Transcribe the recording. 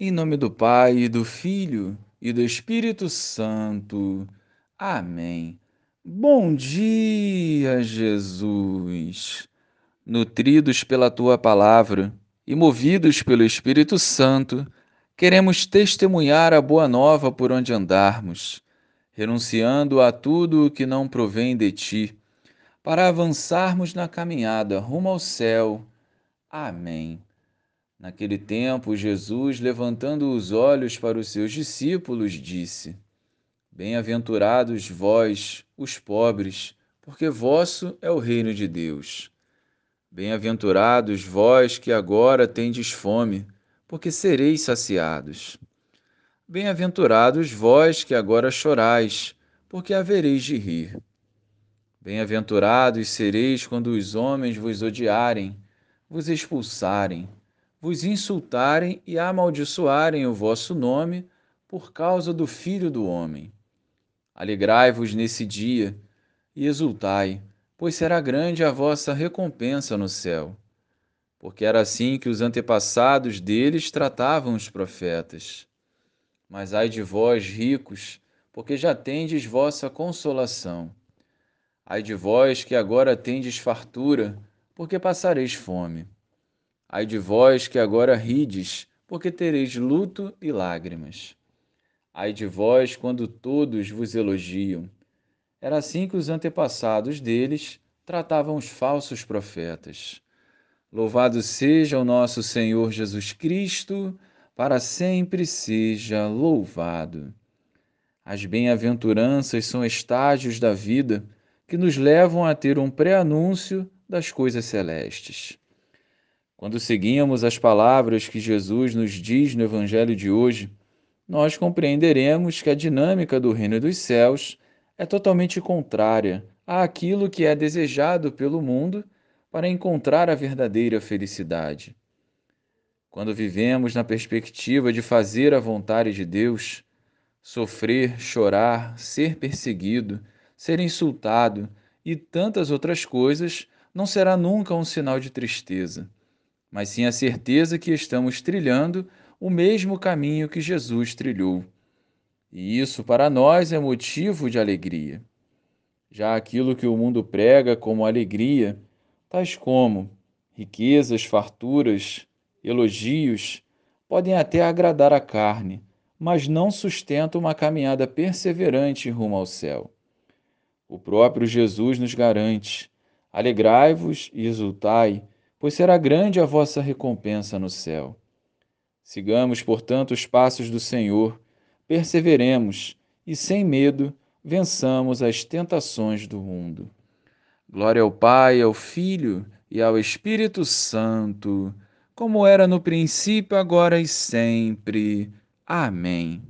Em nome do Pai, do Filho e do Espírito Santo. Amém. Bom dia, Jesus. Nutridos pela tua palavra e movidos pelo Espírito Santo, queremos testemunhar a boa nova por onde andarmos, renunciando a tudo o que não provém de ti, para avançarmos na caminhada rumo ao céu. Amém. Naquele tempo, Jesus, levantando os olhos para os seus discípulos, disse: Bem-aventurados vós, os pobres, porque vosso é o reino de Deus. Bem-aventurados vós que agora tendes fome, porque sereis saciados. Bem-aventurados vós que agora chorais, porque havereis de rir. Bem-aventurados sereis quando os homens vos odiarem, vos expulsarem vos insultarem e amaldiçoarem o vosso nome por causa do Filho do Homem. Alegrai-vos nesse dia e exultai, pois será grande a vossa recompensa no céu. Porque era assim que os antepassados deles tratavam os profetas. Mas ai de vós, ricos, porque já tendes vossa consolação. Ai de vós que agora tendes fartura, porque passareis fome. Ai de vós que agora rides, porque tereis luto e lágrimas. Ai de vós quando todos vos elogiam. Era assim que os antepassados deles tratavam os falsos profetas. Louvado seja o nosso Senhor Jesus Cristo, para sempre seja louvado. As bem-aventuranças são estágios da vida que nos levam a ter um pré-anúncio das coisas celestes. Quando seguimos as palavras que Jesus nos diz no Evangelho de hoje, nós compreenderemos que a dinâmica do reino dos céus é totalmente contrária àquilo que é desejado pelo mundo para encontrar a verdadeira felicidade. Quando vivemos na perspectiva de fazer a vontade de Deus, sofrer, chorar, ser perseguido, ser insultado e tantas outras coisas não será nunca um sinal de tristeza mas sim a certeza que estamos trilhando o mesmo caminho que Jesus trilhou. E isso para nós é motivo de alegria. Já aquilo que o mundo prega como alegria, tais como riquezas, farturas, elogios, podem até agradar a carne, mas não sustentam uma caminhada perseverante rumo ao céu. O próprio Jesus nos garante: alegrai-vos e exultai pois será grande a vossa recompensa no céu. Sigamos, portanto, os passos do Senhor, perseveremos e, sem medo, vençamos as tentações do mundo. Glória ao Pai, ao Filho e ao Espírito Santo, como era no princípio, agora e sempre. Amém.